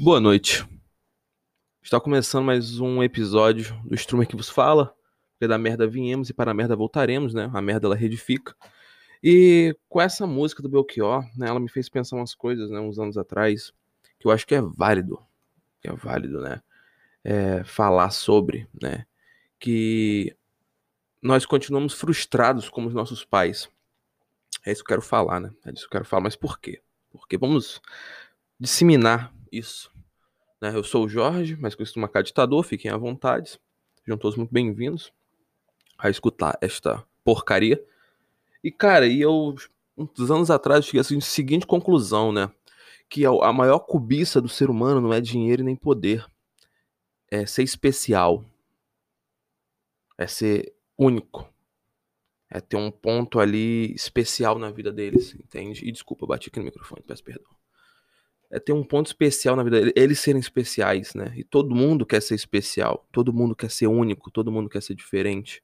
Boa noite. Está começando mais um episódio do Strumer que vos fala. Porque da merda viemos e para a merda voltaremos, né? A merda ela redifica. E com essa música do Belchior, né, ela me fez pensar umas coisas, né, uns anos atrás, que eu acho que é válido, que é válido, né, é, falar sobre, né, que nós continuamos frustrados como os nossos pais. É isso que eu quero falar, né? É disso que eu quero falar, mas por quê? Porque vamos disseminar isso. Né? Eu sou o Jorge, mas costumo marcar ditador, fiquem à vontade. Sejam todos muito bem-vindos a escutar esta porcaria. E, cara, e eu, uns anos atrás, cheguei à seguinte conclusão, né? Que a maior cobiça do ser humano não é dinheiro nem poder. É ser especial. É ser único. É ter um ponto ali especial na vida deles, entende? E desculpa, bati aqui no microfone, peço perdão. É ter um ponto especial na vida eles serem especiais, né? E todo mundo quer ser especial, todo mundo quer ser único, todo mundo quer ser diferente.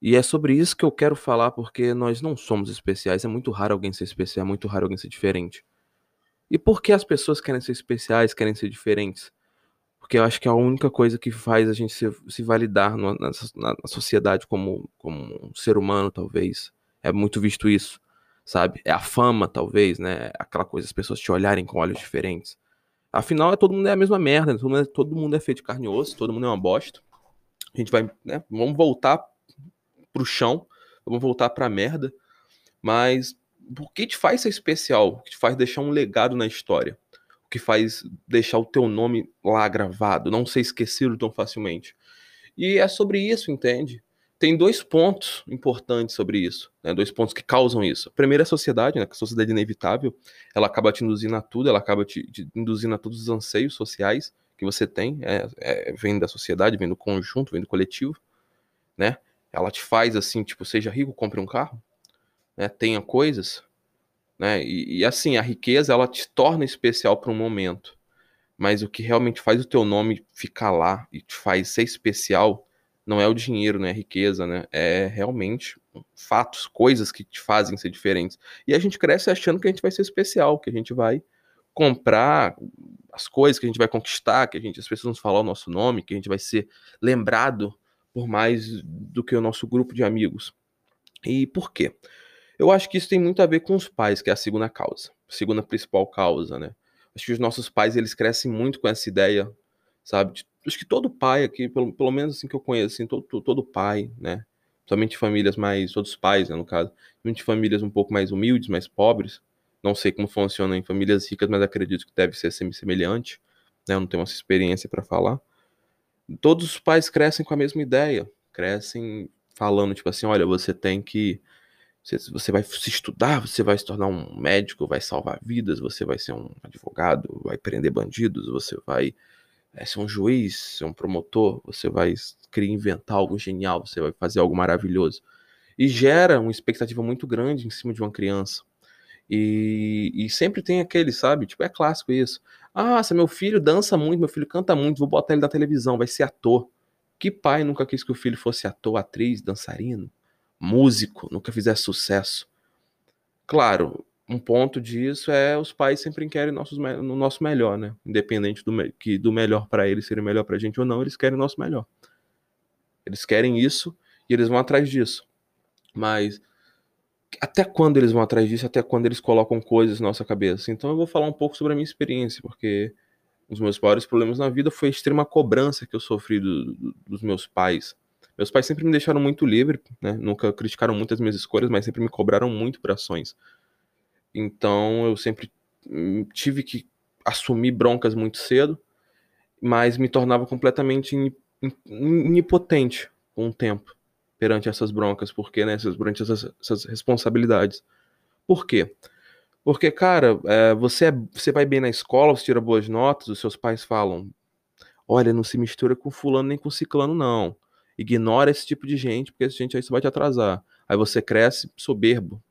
E é sobre isso que eu quero falar, porque nós não somos especiais. É muito raro alguém ser especial, é muito raro alguém ser diferente. E por que as pessoas querem ser especiais, querem ser diferentes? Porque eu acho que é a única coisa que faz a gente se, se validar no- na, na- na sociedade como, como um ser humano, talvez. É muito visto isso, sabe? É a fama, talvez, né? Aquela coisa, as pessoas te olharem com olhos diferentes. Afinal, é, todo mundo é a mesma merda, né? todo mundo é, todo mundo é feito de carne e osso, todo mundo é uma bosta. A gente vai, né? Vamos voltar pro chão, vamos voltar pra merda. Mas o que te faz ser especial? O que te faz deixar um legado na história? O que faz deixar o teu nome lá gravado, não ser esquecido tão facilmente? E é sobre isso, entende? Tem dois pontos importantes sobre isso, né? Dois pontos que causam isso. Primeiro a sociedade, né? Que a sociedade é inevitável, ela acaba te induzindo a tudo, ela acaba te, te induzindo a todos os anseios sociais que você tem, é, é, vem da sociedade, vem do conjunto, vem do coletivo, né? Ela te faz assim, tipo, seja rico, compre um carro, né? Tenha coisas, né? E, e, assim, a riqueza ela te torna especial para um momento, mas o que realmente faz o teu nome ficar lá e te faz ser especial não é o dinheiro, não é a riqueza, né? É realmente fatos, coisas que te fazem ser diferentes. E a gente cresce achando que a gente vai ser especial, que a gente vai comprar as coisas, que a gente vai conquistar, que a gente, as pessoas vão falar o nosso nome, que a gente vai ser lembrado por mais do que o nosso grupo de amigos. E por quê? Eu acho que isso tem muito a ver com os pais, que é a segunda causa, a segunda principal causa, né? Acho que os nossos pais, eles crescem muito com essa ideia, sabe? De- Acho que todo pai aqui, pelo, pelo menos assim que eu conheço, assim, todo, todo pai, né? Somente famílias mais, todos os pais, né, no caso, somente famílias um pouco mais humildes, mais pobres. Não sei como funciona em famílias ricas, mas acredito que deve ser semelhante, né? Eu não tenho essa experiência para falar todos os pais crescem com a mesma ideia, crescem falando tipo assim, olha, você tem que você vai se estudar, você vai se tornar um médico, vai salvar vidas, você vai ser um advogado, vai prender bandidos, você vai é, ser um juiz, ser um promotor, você vai querer inventar algo genial, você vai fazer algo maravilhoso. E gera uma expectativa muito grande em cima de uma criança. E, e sempre tem aquele, sabe? Tipo, é clássico isso. Ah, se meu filho dança muito, meu filho canta muito, vou botar ele na televisão, vai ser ator. Que pai nunca quis que o filho fosse ator, atriz, dançarino, músico, nunca fizesse sucesso? Claro, um ponto disso é os pais sempre querem nossos, no nosso melhor, né? Independente do, que, do melhor pra eles ser melhor pra gente ou não, eles querem o nosso melhor. Eles querem isso e eles vão atrás disso. Mas até quando eles vão atrás disso, até quando eles colocam coisas na nossa cabeça. Então eu vou falar um pouco sobre a minha experiência, porque um dos meus maiores problemas na vida foi a extrema cobrança que eu sofri do- do- dos meus pais. Meus pais sempre me deixaram muito livre, né? Nunca criticaram muito as minhas escolhas, mas sempre me cobraram muito por ações. Então eu sempre hum, tive que assumir broncas muito cedo, mas me tornava completamente inipotente com o tempo perante essas broncas, porque, né, perante essas, essas responsabilidades. Por quê? Porque, cara, é, você, é- você vai bem na escola, você tira boas notas, os seus pais falam: olha, não se mistura com fulano nem com ciclano, não. Ignora esse tipo de gente, porque esse gente aí só vai te atrasar. Aí você cresce soberbo.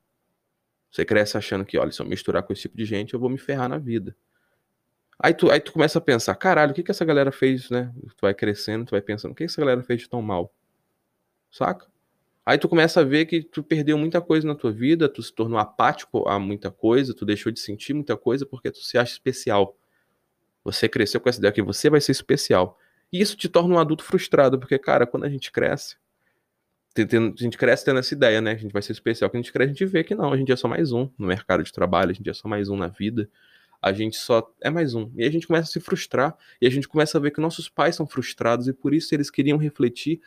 Você cresce achando que, olha, se eu misturar com esse tipo de gente, eu vou me ferrar na vida. Aí tu, aí tu começa a pensar, caralho, o que que essa galera fez, né? Tu vai crescendo, tu vai pensando, o que que essa galera fez de tão mal? Saca? Aí tu começa a ver que tu perdeu muita coisa na tua vida, tu se tornou apático a muita coisa, tu deixou de sentir muita coisa porque tu se acha especial. Você cresceu com essa ideia que você vai ser especial. E isso te torna um adulto frustrado, porque, cara, quando a gente cresce, a gente cresce tendo essa ideia, né? A gente vai ser especial. Quando a gente cresce, a gente vê que não, a gente é só mais um no mercado de trabalho, a gente é só mais um na vida. A gente só é mais um. E a gente começa a se frustrar, e a gente começa a ver que nossos pais são frustrados, e por isso eles queriam refletir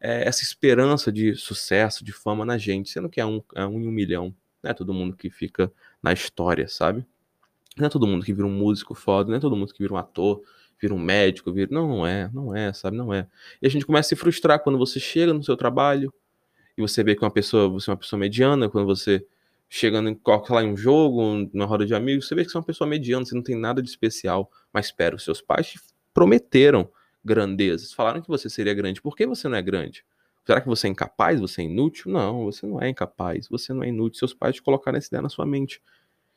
é, essa esperança de sucesso, de fama na gente, sendo que é um, é um em um milhão. Não é todo mundo que fica na história, sabe? Não é todo mundo que vira um músico foda, não é todo mundo que vira um ator, vira um médico, vira. Não, não é, não é, sabe? Não é. E a gente começa a se frustrar quando você chega no seu trabalho e você vê que uma pessoa, você é uma pessoa mediana, quando você chega em, lá, em um jogo, numa roda de amigos, você vê que você é uma pessoa mediana, você não tem nada de especial. Mas espera, os seus pais te prometeram grandezas, falaram que você seria grande. Por que você não é grande? Será que você é incapaz? Você é inútil? Não, você não é incapaz, você não é inútil. Seus pais te colocaram essa ideia na sua mente.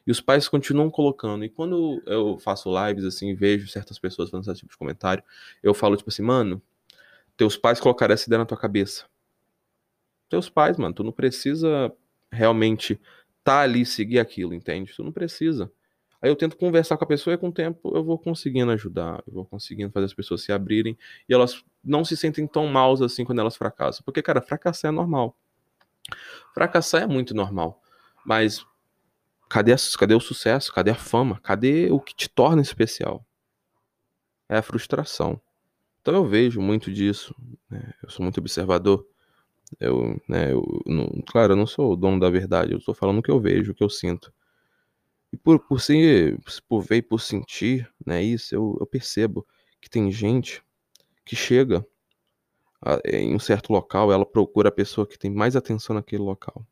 E os pais continuam colocando. E quando eu faço lives assim, vejo certas pessoas fazendo esse tipo de comentário, eu falo tipo assim, mano, teus pais colocaram essa ideia na tua cabeça. Teus pais, mano, tu não precisa realmente tá ali seguir aquilo, entende? Tu não precisa. Aí eu tento conversar com a pessoa e com o tempo eu vou conseguindo ajudar, eu vou conseguindo fazer as pessoas se abrirem e elas não se sentem tão maus assim quando elas fracassam. Porque, cara, fracassar é normal. Fracassar é muito normal. Mas cadê, cadê o sucesso? Cadê a fama? Cadê o que te torna especial? É a frustração. Então eu vejo muito disso. Né? Eu sou muito observador. Eu, né, eu, não, claro, eu não sou o dono da verdade. Eu estou falando o que eu vejo, o que eu sinto. E por, por, ser, por ver e por sentir né, isso, eu, eu percebo que tem gente que chega a, em um certo local, ela procura a pessoa que tem mais atenção naquele local,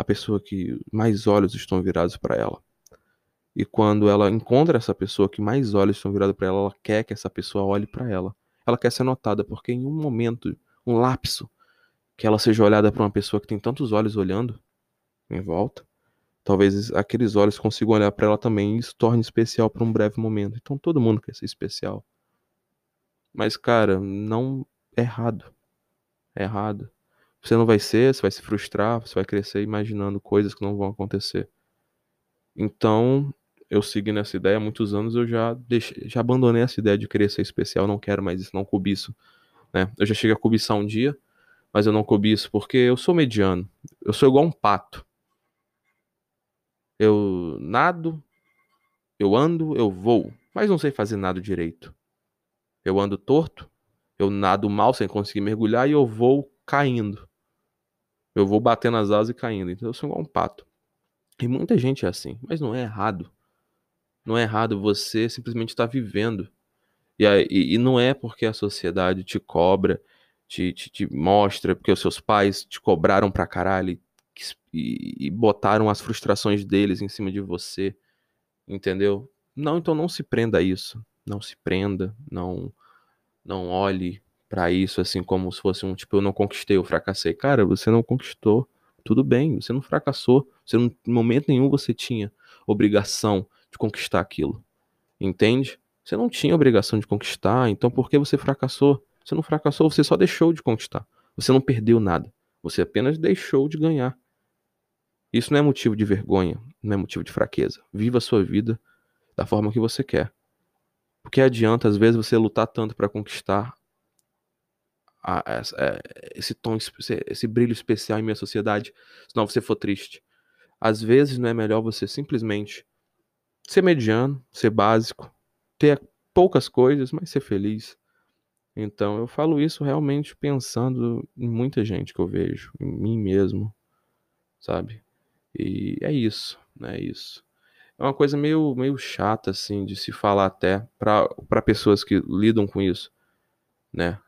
a pessoa que mais olhos estão virados para ela. E quando ela encontra essa pessoa que mais olhos estão virados para ela, ela quer que essa pessoa olhe para ela. Ela quer ser notada, porque em um momento, um lapso, que ela seja olhada por uma pessoa que tem tantos olhos olhando em volta, talvez aqueles olhos consigam olhar para ela também e isso torne especial por um breve momento. Então todo mundo quer ser especial. Mas, cara, não é errado. É errado. Você não vai ser, você vai se frustrar, você vai crescer imaginando coisas que não vão acontecer. Então, eu segui nessa ideia há muitos anos, eu já deixei, já abandonei essa ideia de querer ser especial, não quero mais isso, não cobiço. Né? Eu já cheguei a cobiçar um dia, mas eu não cobiço porque eu sou mediano. Eu sou igual um pato. Eu nado, eu ando, eu voo, mas não sei fazer nada direito. Eu ando torto, eu nado mal sem conseguir mergulhar e eu vou caindo. Eu vou batendo as asas e caindo. Então eu sou igual um pato. E muita gente é assim, mas não é errado. Não é errado você simplesmente estar tá vivendo. E, e, não é porque a sociedade te cobra, te, te, te mostra, porque os seus pais te cobraram pra caralho e, e botaram as frustrações deles em cima de você, entendeu? Não, então não se prenda a isso. Não se prenda, não não olhe para isso assim como se fosse um tipo eu não conquistei, eu fracassei. Cara, você não conquistou. Tudo bem, você não fracassou. Você não, em momento nenhum você tinha obrigação de conquistar aquilo. Entende? Você não tinha obrigação de conquistar, então por que você fracassou? Você não fracassou, você só deixou de conquistar. Você não perdeu nada. Você apenas deixou de ganhar. Isso não é motivo de vergonha, não é motivo de fraqueza. Viva a sua vida da forma que você quer. Porque adianta, às vezes, você lutar tanto para conquistar a, a, a, esse tom, esse, esse brilho especial em minha sociedade, senão você for triste. Às vezes não é melhor você simplesmente ser mediano, ser básico, ter poucas coisas, mas ser feliz. Então eu falo isso realmente pensando em muita gente que eu vejo, em mim mesmo, sabe? E é isso, né? É isso. É uma coisa meio, meio chata, assim, de se falar até para pessoas que lidam com isso, né?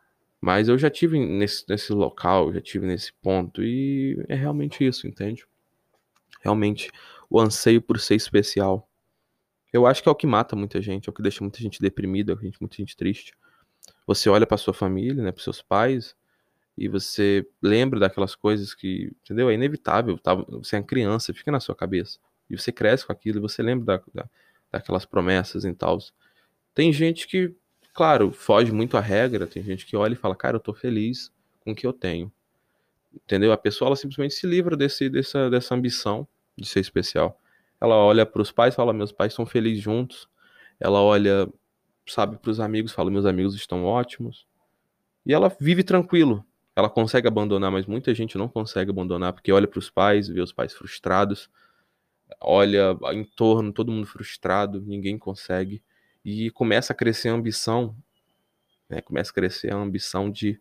Mas eu já tive nesse, nesse local, já tive nesse ponto, e é realmente isso, entende? Realmente o anseio por ser especial. Eu acho que é o que mata muita gente, é o que deixa muita gente deprimida, muita gente triste. Você olha para sua família, né, para seus pais, e você lembra daquelas coisas que, entendeu? É inevitável, tá? Você é criança, fica na sua cabeça. E você cresce com aquilo, e você lembra da, da, daquelas promessas e tal. Tem gente que, claro, foge muito à regra, tem gente que olha e fala, cara, eu tô feliz com o que eu tenho. Entendeu? A pessoa ela simplesmente se livra desse, dessa, dessa ambição de ser especial. Ela olha para os pais, fala, meus pais estão felizes juntos. Ela olha, sabe, para os amigos, fala, meus amigos estão ótimos. E ela vive tranquilo. Ela consegue abandonar, mas muita gente não consegue abandonar porque olha para os pais, vê os pais frustrados, olha em torno, todo mundo frustrado, ninguém consegue. E começa a crescer a ambição, né? Começa a crescer a ambição de,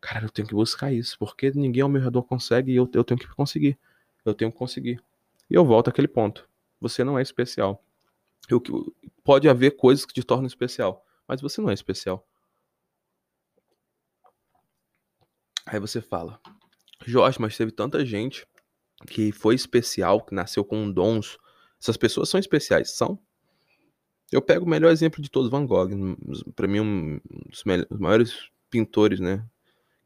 cara, eu tenho que buscar isso, porque ninguém ao meu redor consegue e eu, eu tenho que conseguir. Eu tenho que conseguir. E eu volto àquele ponto. Você não é especial. Eu, pode haver coisas que te tornam especial, mas você não é especial. Aí você fala, Jorge, mas teve tanta gente que foi especial, que nasceu com dons. Essas pessoas são especiais, são? Eu pego o melhor exemplo de todos, Van Gogh. Para mim, um dos maiores pintores, né,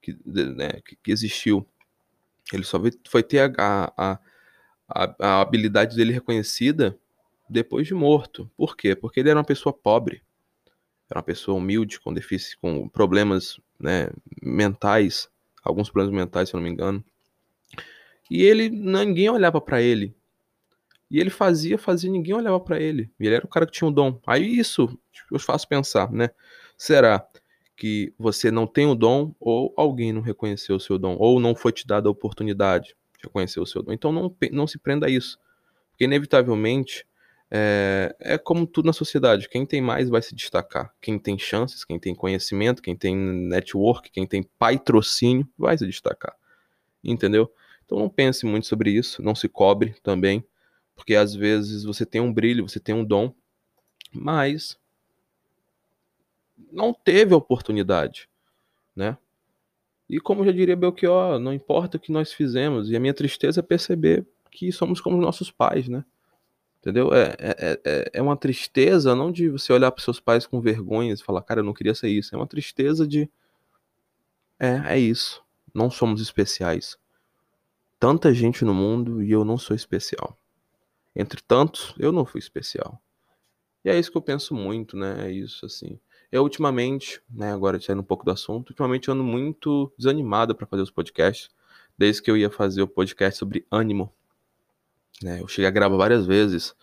que, né, que existiu. Ele só foi ter a, a, a, a habilidade dele reconhecida depois de morto. Por quê? Porque ele era uma pessoa pobre. Era uma pessoa humilde, com déficit, com problemas né, mentais, alguns problemas mentais, se eu não me engano. E ele, ninguém olhava para ele. E ele fazia, fazia, ninguém olhava para ele. E ele era o cara que tinha um dom. Aí isso eu faço pensar, né? Será que você não tem o dom ou alguém não reconheceu o seu dom ou não foi te dada a oportunidade de reconhecer o seu dom? Então não, não se prenda a isso. Porque inevitavelmente é, é como tudo na sociedade. Quem tem mais vai se destacar. Quem tem chances, quem tem conhecimento, quem tem network, quem tem patrocínio, vai se destacar. Entendeu? Então não pense muito sobre isso, não se cobre também, porque às vezes você tem um brilho, você tem um dom, mas não teve a oportunidade, né? E como já diria Belchior, não importa o que nós fizemos, e a minha tristeza é perceber que somos como nossos pais, né? Entendeu? É, é, é, é uma tristeza não de você olhar para seus pais com vergonha e falar, cara, eu não queria ser isso. É uma tristeza de. É, é isso. Não somos especiais tanta gente no mundo e eu não sou especial. Entre tantos, eu não fui especial. E é isso que eu penso muito, né? É isso, assim. Eu, ultimamente, né, agora saindo um pouco do assunto, ultimamente ando muito desanimado para fazer os podcasts, desde que eu ia fazer o podcast sobre ânimo. Né? Eu cheguei a gravar várias vezes,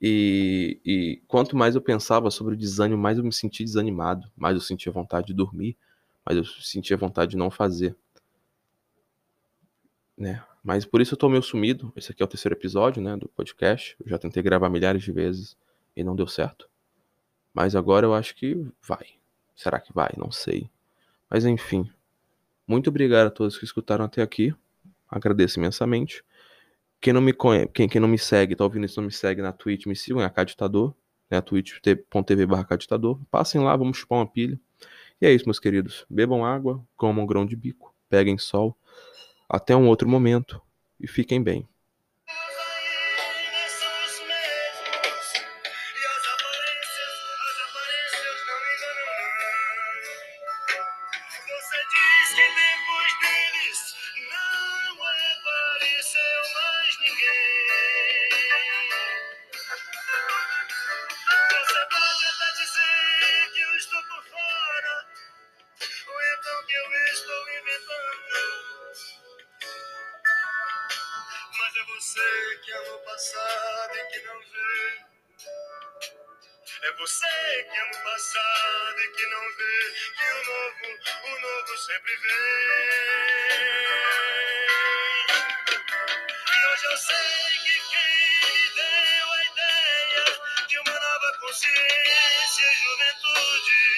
e, e quanto mais eu pensava sobre o desânimo, mais eu me sentia desanimado, mais eu sentia vontade de dormir, mais eu sentia vontade de não fazer. Né? Mas por isso eu tô meio sumido. Esse aqui é o terceiro episódio, né, do podcast. Eu já tentei gravar milhares de vezes e não deu certo. Mas agora eu acho que vai. Será que vai? Não sei. Mas enfim. Muito obrigado a todos que escutaram até aqui. Agradeço imensamente. Quem não me conhece, quem, quem não me segue, tá ouvindo isso, não me segue na Twitch, me sigam, é a Caditador, né, twitch.tv barra Passem lá, vamos chupar uma pilha. E é isso, meus queridos. Bebam água, comam grão de bico, peguem sol até um outro momento e fiquem bem. Você que ama o passado e que não vê. É você que ama o passado e que não vê que o novo, o novo sempre vem. E hoje eu sei que quem me deu a ideia de uma nova consciência e juventude